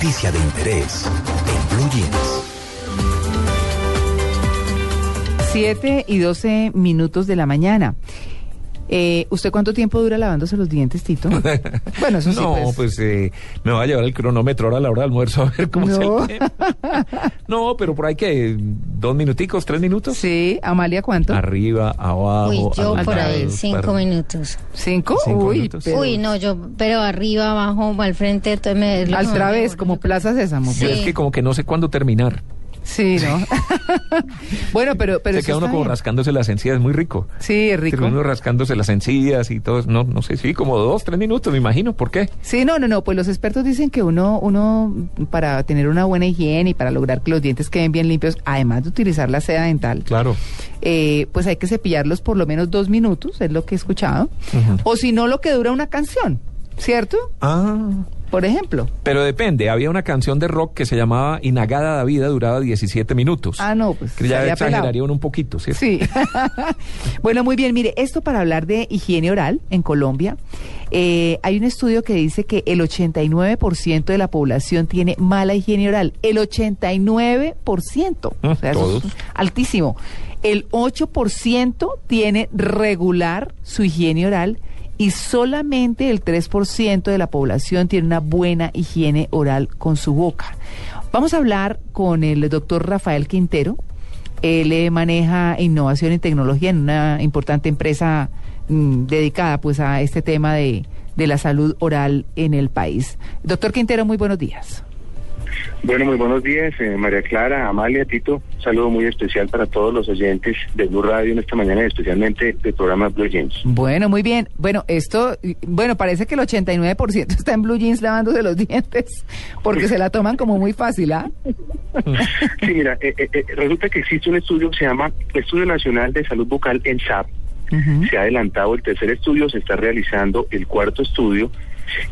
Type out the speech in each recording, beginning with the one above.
Noticia de interés en Blue Jeans. 7 y 12 minutos de la mañana. Eh, ¿Usted cuánto tiempo dura lavándose los dientes, Tito? Bueno, eso sí. No, pues. pues, eh, me va a llevar el cronómetro ahora a la hora del almuerzo a ver cómo No. tema. No, pero por ahí que dos minuticos, tres minutos. Sí, Amalia, ¿cuánto? Arriba, abajo. Uy, yo por ahí, cinco para- minutos. ¿Cinco? Cinco Uy, minutos. pero- Uy, no, yo, pero arriba, abajo, al frente, entonces me... es lo que Al través, como. Plaza Sésamo. Sí. Yo es que como que no sé cuándo terminar. Sí, ¿no? bueno, pero, pero Se queda uno como bien. rascándose las encías, es muy rico. Sí, es rico. Termina uno rascándose las encías y todo. No, no sé, sí, como dos, tres minutos, me imagino. ¿Por qué? Sí, no, no, no, pues los expertos dicen que uno, uno, para tener una buena higiene y para lograr que los dientes queden bien limpios, además de utilizar la seda dental, Claro. eh, pues hay que cepillarlos por lo menos dos minutos, es lo que he escuchado. O si no, lo que dura una canción, ¿cierto? Ah. Por ejemplo. Pero depende, había una canción de rock que se llamaba Inagada da Vida, duraba 17 minutos. Ah, no, pues. Que ya un poquito, ¿cierto? Sí. bueno, muy bien. Mire, esto para hablar de higiene oral en Colombia. eh, hay un estudio que dice que el 89% de la población tiene mala higiene oral. El 89%. o sea, eso todos. es altísimo. El 8% tiene regular su higiene oral y solamente el 3% de la población tiene una buena higiene oral con su boca. Vamos a hablar con el doctor Rafael Quintero. Él eh, maneja innovación y tecnología en una importante empresa mm, dedicada pues a este tema de, de la salud oral en el país. Doctor Quintero, muy buenos días. Bueno, muy buenos días, eh, María Clara, Amalia, Tito. Un saludo muy especial para todos los oyentes de Blue Radio en esta mañana y especialmente del programa Blue Jeans. Bueno, muy bien. Bueno, esto, bueno, parece que el 89% está en blue jeans lavándose los dientes porque se la toman como muy fácil, ¿ah? Sí, mira, eh, eh, eh, resulta que existe un estudio que se llama Estudio Nacional de Salud Bucal en SAP. Se ha adelantado el tercer estudio, se está realizando el cuarto estudio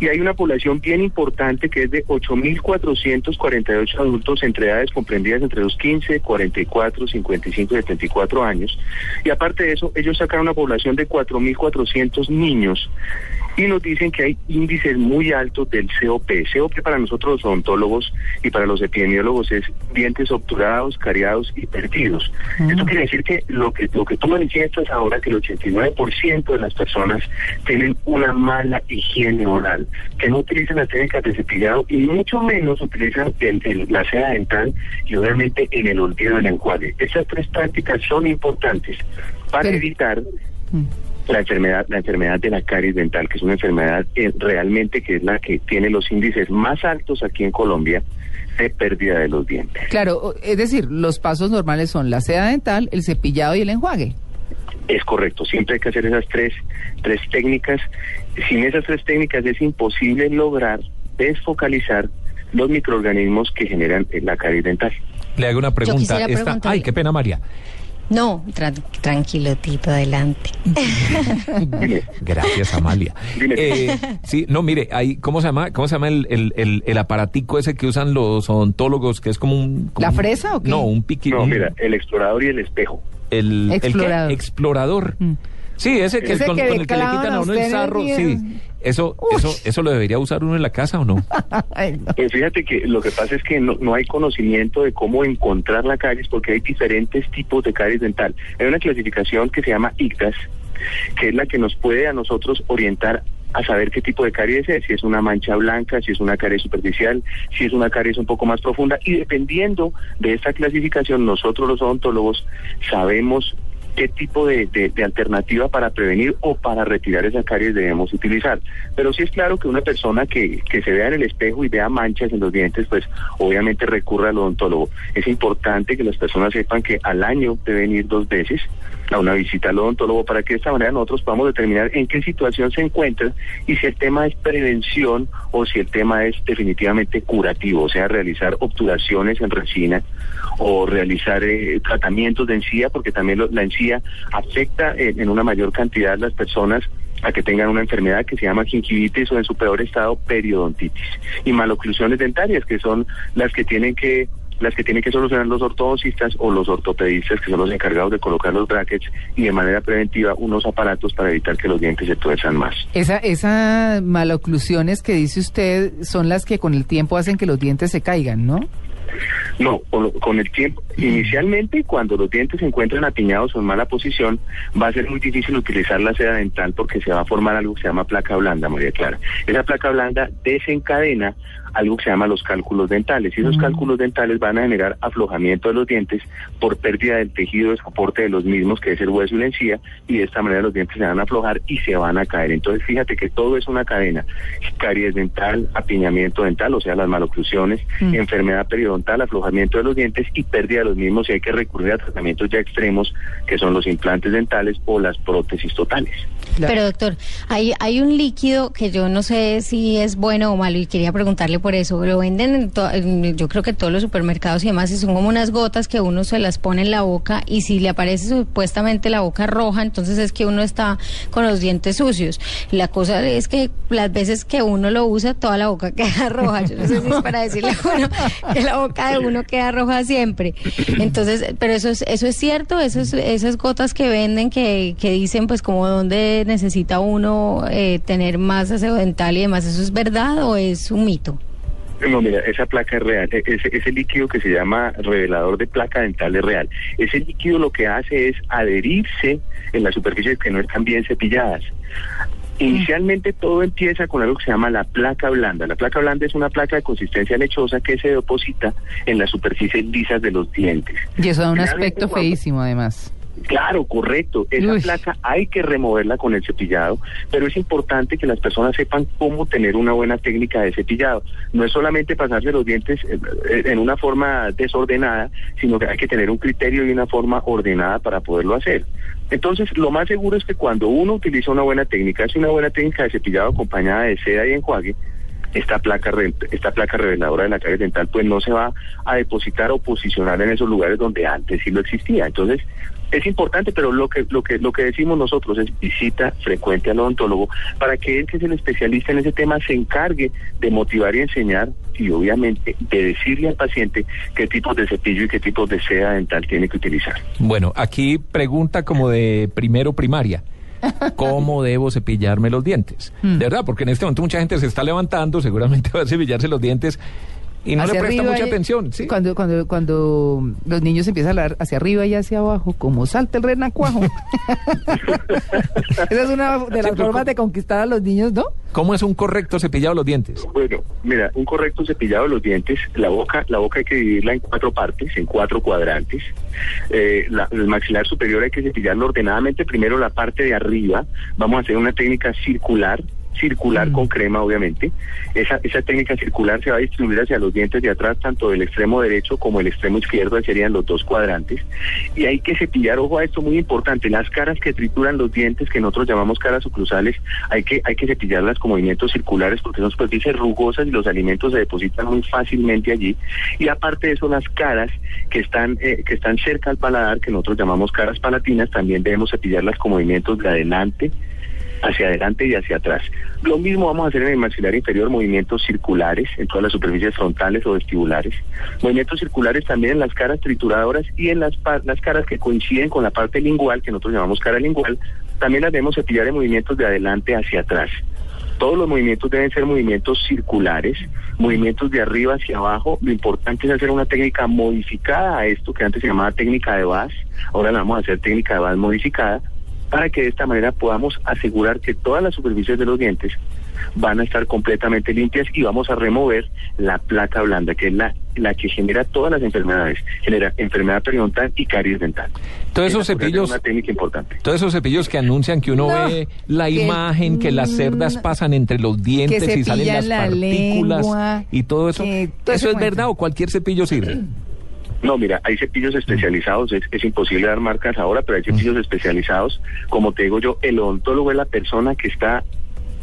y hay una población bien importante que es de 8.448 adultos entre edades comprendidas entre los 15, 44, 55 y 74 años. Y aparte de eso, ellos sacan una población de 4.400 niños y nos dicen que hay índices muy altos del COP. COP para nosotros los odontólogos y para los epidemiólogos es dientes obturados, cariados y perdidos. Esto quiere decir que lo que lo que tú manifiestas ahora, que el 89% de las personas tienen una mala higiene oral, que no utilizan las técnicas de cepillado y mucho menos utilizan el- el- la seda dental y obviamente en el olvido del enjuague. Estas tres prácticas son importantes para evitar Mm. la enfermedad la enfermedad de la caries dental que es una enfermedad eh, realmente que es la que tiene los índices más altos aquí en Colombia de pérdida de los dientes Claro, es decir, los pasos normales son la seda dental, el cepillado y el enjuague. Es correcto siempre hay que hacer esas tres tres técnicas sin esas tres técnicas es imposible lograr desfocalizar los microorganismos que generan eh, la caries dental Le hago una pregunta. Esta- Ay, qué pena, María. No, tra- tranquilo, Tito, adelante. Gracias, Amalia. Eh, sí, no, mire, hay, ¿cómo se llama? ¿Cómo se llama el, el, el, el aparatico ese que usan los odontólogos, que es como un... como ¿La un- fresa o qué? No, un piqui... no mira el explorador y el espejo El, ¿el qué? Explorador. Explorador. Mm. Sí, ese que, Ese con, que el que le quitan a uno el sarro. Sí. Eso, Uy. eso, eso lo debería usar uno en la casa o no? Ay, no. Pues fíjate que lo que pasa es que no, no hay conocimiento de cómo encontrar la caries porque hay diferentes tipos de caries dental. Hay una clasificación que se llama ICTAS, que es la que nos puede a nosotros orientar a saber qué tipo de caries es, si es una mancha blanca, si es una caries superficial, si es una caries un poco más profunda y dependiendo de esta clasificación nosotros los odontólogos sabemos qué tipo de, alternativa para prevenir o para retirar esa caries debemos utilizar. Pero sí es claro que una persona que, que se vea en el espejo y vea manchas en los dientes, pues obviamente recurre al odontólogo. Es importante que las personas sepan que al año deben ir dos veces a una visita al odontólogo para que de esta manera nosotros podamos determinar en qué situación se encuentra y si el tema es prevención o si el tema es definitivamente curativo, o sea, realizar obturaciones en resina o realizar eh, tratamientos de encía, porque también lo- la encía afecta en una mayor cantidad a las personas a que tengan una enfermedad que se llama gingivitis o en su peor estado periodontitis y maloclusiones dentarias que son las que tienen que las que tienen que solucionar los ortodoncistas o los ortopedistas que son los encargados de colocar los brackets y de manera preventiva unos aparatos para evitar que los dientes se tuerzan más. Esa, esas maloclusiones que dice usted son las que con el tiempo hacen que los dientes se caigan, ¿no? No, con, con el tiempo. Inicialmente, cuando los dientes se encuentran apiñados o en mala posición, va a ser muy difícil utilizar la seda dental porque se va a formar algo que se llama placa blanda, María Clara. Esa placa blanda desencadena algo que se llama los cálculos dentales. Y esos cálculos dentales van a generar aflojamiento de los dientes por pérdida del tejido de soporte de los mismos, que es el hueso y la encía, y de esta manera los dientes se van a aflojar y se van a caer. Entonces, fíjate que todo es una cadena. Caries dental, apiñamiento dental, o sea, las maloclusiones, Mm. enfermedad periodontal, aflojamiento de los dientes y pérdida de los mismos y hay que recurrir a tratamientos ya extremos, que son los implantes dentales o las prótesis totales. Claro. Pero doctor, hay, hay un líquido que yo no sé si es bueno o malo y quería preguntarle por eso. Lo venden, en en- yo creo que todos los supermercados y demás, y son como unas gotas que uno se las pone en la boca y si le aparece supuestamente la boca roja, entonces es que uno está con los dientes sucios. La cosa es que las veces que uno lo usa, toda la boca queda roja. Yo no sé si es para decirle a uno que la boca de uno queda roja siempre. Entonces, pero eso es, eso es cierto, esas gotas que venden que, que dicen pues como dónde necesita uno eh, tener más aseo dental y demás, ¿eso es verdad o es un mito? No, mira, esa placa es real. E- Ese, ese líquido que se llama revelador de placa dental es real. Ese líquido lo que hace es adherirse en las superficies que no están bien cepilladas. Inicialmente todo empieza con algo que se llama la placa blanda. La placa blanda es una placa de consistencia lechosa que se deposita en las superficies lisas de los dientes. Y eso da un aspecto feísimo, además. Claro, correcto. Esa Uy. placa hay que removerla con el cepillado, pero es importante que las personas sepan cómo tener una buena técnica de cepillado. No es solamente pasarse los dientes eh, eh, en una forma desordenada, sino que hay que tener un criterio y una forma ordenada para poderlo hacer. Entonces, lo más seguro es que cuando uno utiliza una buena técnica, es una buena técnica de cepillado acompañada de seda y enjuague, esta placa esta placa reveladora de la caries dental pues no se va a depositar o posicionar en esos lugares donde antes sí lo existía. Entonces, es importante, pero lo que lo que lo que decimos nosotros es visita frecuente al odontólogo para que él que es el especialista en ese tema se encargue de motivar y enseñar y obviamente de decirle al paciente qué tipos de cepillo y qué tipos de seda dental tiene que utilizar. Bueno, aquí pregunta como de primero primaria. ¿Cómo debo cepillarme los dientes? Mm. De verdad, porque en este momento mucha gente se está levantando, seguramente va a cepillarse los dientes y no Hacia le presta mucha y- atención. ¿sí? Cuando, cuando, cuando los niños empiezan a hablar hacia arriba y hacia abajo, como salta el renacuajo. Esa es una de las formas de conquistar a los niños, ¿no? ¿Cómo es un correcto cepillado de los dientes? Bueno, mira, un correcto cepillado de los dientes, la boca, la boca hay que dividirla en cuatro partes, en cuatro cuadrantes. Eh, la- el maxilar superior hay que cepillarlo ordenadamente. Primero la parte de arriba, vamos a hacer una técnica circular, circular Mm. con crema, obviamente. Esa, esa técnica circular se va a distribuir hacia los dientes de atrás, tanto del extremo derecho como el extremo izquierdo, serían los dos cuadrantes. Y hay que cepillar, ojo a esto muy importante, las caras que trituran los dientes, que nosotros llamamos caras oclusales, hay que, hay que cepillarlas con movimientos circulares porque son superficies rugosas y los alimentos se depositan muy fácilmente allí. Y aparte de eso, las caras que están, eh, que están cerca al paladar, que nosotros llamamos caras palatinas, también debemos cepillarlas con movimientos de adelante hacia adelante y hacia atrás. Lo mismo vamos a hacer en el maxilar inferior, movimientos circulares en todas las superficies frontales o vestibulares. Movimientos circulares también en las caras trituradoras y en las, las caras que coinciden con la parte lingual, que nosotros llamamos cara lingual, también las debemos cepillar en movimientos de adelante hacia atrás. Todos los movimientos deben ser movimientos circulares, movimientos de arriba hacia abajo. Lo importante es hacer una técnica modificada a esto que antes se llamaba técnica de VAS, ahora la vamos a hacer técnica de VAS modificada, para que de esta manera podamos asegurar que todas las superficies de los dientes van a estar completamente limpias y vamos a remover la placa blanda, que es la la que genera todas las enfermedades. Genera enfermedad periodontal y caries dental. Todos esos cepillos, una técnica importante. todos esos cepillos que anuncian que uno No, ve la que- imagen, que las cerdas mm, pasan entre los dientes y salen las la partículas lengua, y todo eso. que todo ¿Eso es verdad o cualquier cepillo sirve? No, mira, hay cepillos especializados, es, es imposible dar marcas ahora, pero hay cepillos especializados. Como te digo yo, el odontólogo es la persona que está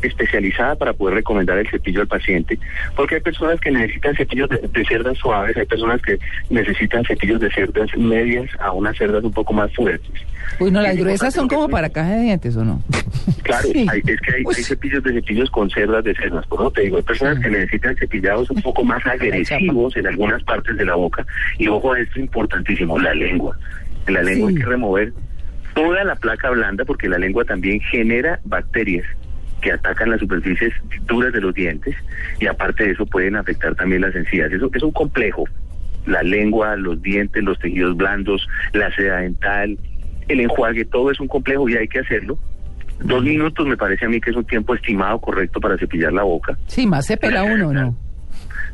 especializada para poder recomendar el cepillo al paciente, porque hay personas que necesitan cepillos de, de cerdas suaves, hay personas que necesitan cepillos de cerdas medias a unas cerdas un poco más fuertes. Uy, no, las Es gruesas son como para caja de dientes, ¿o no? Claro, Sí. hay- es que hay, cepillos de cepillos con cerdas de cerdas, por eso te digo, hay personas que necesitan cepillados un poco más agresivos en algunas partes de la boca, y ojo a esto importantísimo, la lengua. En la lengua Sí. hay que remover toda la placa blanda porque la lengua también genera bacterias que atacan las superficies duras de los dientes y aparte de eso pueden afectar también las encías. Eso es un complejo. La lengua, los dientes, los tejidos blandos, la seda dental, el enjuague, todo es un complejo y hay que hacerlo. Dos minutos me parece a mí que es un tiempo estimado correcto para cepillar la boca. Sí, más se pela uno, ¿no?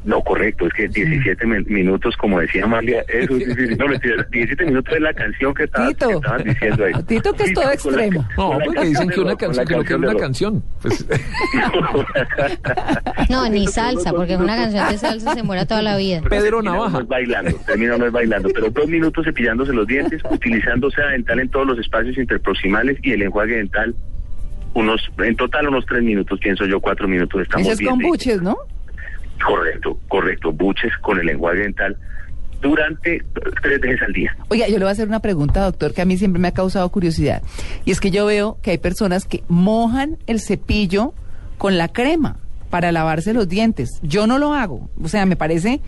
No, correcto, es que 17 mi- minutos, como decía Amalia, eso sí, sí, sí, no, mentira, 17 minutos es la canción que estabas, Tito. que estabas diciendo ahí. Tito, que es todo la- extremo. con No, la porque dicen que una lo- canción, la que no quiere de una lo- canción. Pues, No, ni salsa, porque una canción de salsa se muera toda la vida. Pedro Navaja. es bailando, termina uno es bailando, pero dos minutos cepillándose los dientes, utilizando seda dental en todos los espacios interproximales y el enjuague dental, unos, en total unos tres minutos, pienso yo, cuatro minutos. Estamos Ese es bien con buches, ¿no? Correcto, correcto, buches con el enjuague dental durante tres veces al día. Oiga, yo le voy a hacer una pregunta, doctor, que a mí siempre me ha causado curiosidad. Y es que yo veo que hay personas que mojan el cepillo con la crema para lavarse los dientes. Yo no lo hago. O sea, me parece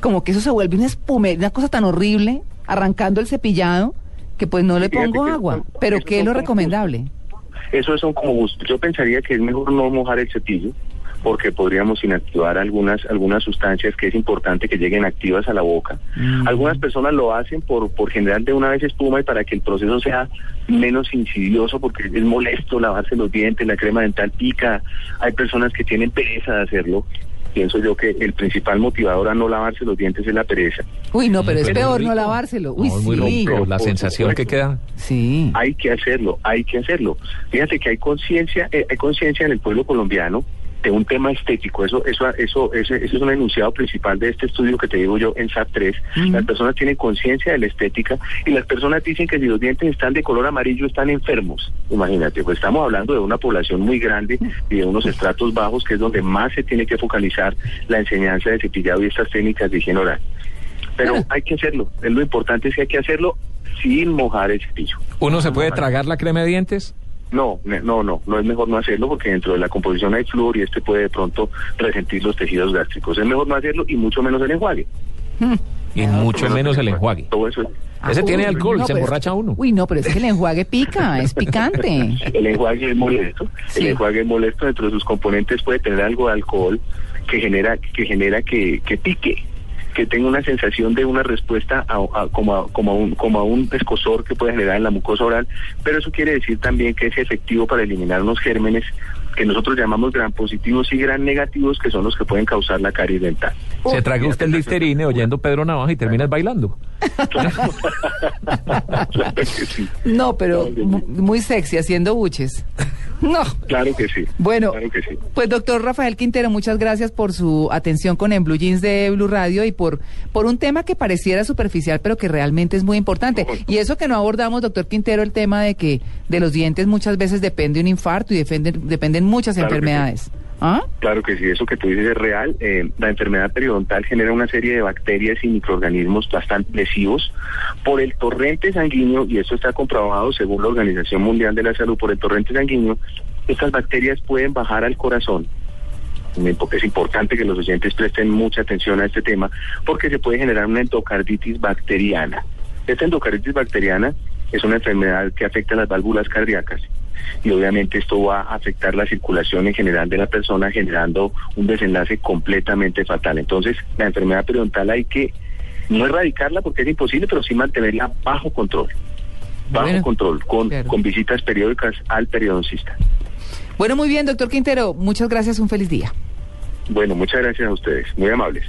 como que eso se vuelve una espuma, una cosa tan horrible, arrancando el cepillado, que pues no le pongo agua. son- Pero ¿qué es lo recomendable? Eso son como gustos. Yo pensaría que es mejor no mojar el cepillo porque podríamos inactivar algunas algunas sustancias que es importante que lleguen activas a la boca. Mm. Algunas personas lo hacen por por generar de una vez espuma y para que el proceso sea menos insidioso porque es molesto lavarse los dientes, la crema dental pica. Hay personas que tienen pereza de hacerlo. Pienso yo que el principal motivador a no lavarse los dientes es la pereza. Uy, no, pero es Pero peor rico. no lavárselo. Uy, no, es muy sí. rico. La sensación que queda. Sí. Hay que hacerlo, hay que hacerlo. Fíjate que hay conciencia, eh, hay conciencia en el pueblo colombiano un tema estético. Eso, eso, eso, ese, eso es un enunciado principal de este estudio que te digo yo en SAP 3. Ujú. Las personas tienen conciencia de la estética y las personas dicen que si los dientes están de color amarillo están enfermos. Imagínate, pues estamos hablando de una población muy grande y de unos estratos bajos que es donde más se tiene que focalizar la enseñanza de cepillado y estas técnicas de higiene oral. Pero hay que hacerlo. Es lo importante es que hay que hacerlo sin mojar el cepillo. ¿Uno se puede tragar la crema de dientes? No, no, no, no es mejor no hacerlo porque dentro de la composición hay flúor y este puede de pronto resentir los tejidos gástricos. Es mejor no hacerlo y mucho menos el enjuague. Y mucho menos el enjuague. Todo eso es- Ese tiene alcohol, no, se emborracha uno. Uy, no, pero es que el enjuague pica, es picante. El enjuague es molesto. Sí. El enjuague es molesto. Dentro de sus componentes puede tener algo de alcohol que genera que genera que, que pique, que tenga una sensación de una respuesta a, a- como, a, como, a un, como a un escosor que puede generar en la mucosa oral. Pero eso quiere decir también que es efectivo para eliminar unos gérmenes que nosotros llamamos gran positivos y gran negativos, que son los que pueden causar la caries dental. Se traga usted el listerine oyendo Pedro Navaja y terminas bailando. Claro que sí. No, pero muy sexy, haciendo buches. No. Claro que sí. Bueno, Claro que sí. pues doctor Rafael Quintero, muchas gracias por su atención con En Blue Jeans de Blue Radio y por, por un tema que pareciera superficial, pero que realmente es muy importante. Y eso que no abordamos, doctor Quintero, el tema de que de los dientes muchas veces depende un infarto y dependen, dependen muchas Claro que sí. ¿Ah? Claro que sí, eso que tú dices es real. Eh, la enfermedad periodontal genera una serie de bacterias y microorganismos bastante lesivos por el torrente sanguíneo, y esto está comprobado según la Organización Mundial de la Salud, por el torrente sanguíneo, estas bacterias pueden bajar al corazón. Es importante que los oyentes presten mucha atención a este tema porque se puede generar una endocarditis bacteriana. Esta endocarditis bacteriana es una enfermedad que afecta a las válvulas cardíacas y obviamente esto va a afectar la circulación en general de la persona generando un desenlace completamente fatal. Entonces, la enfermedad periodontal hay que no erradicarla porque es imposible, pero sí mantenerla bajo control. Bajo Bueno, control, con, claro. con visitas periódicas al periodoncista. Bueno, muy bien, doctor Quintero, muchas gracias, un feliz día. Bueno, muchas gracias a ustedes, muy amables.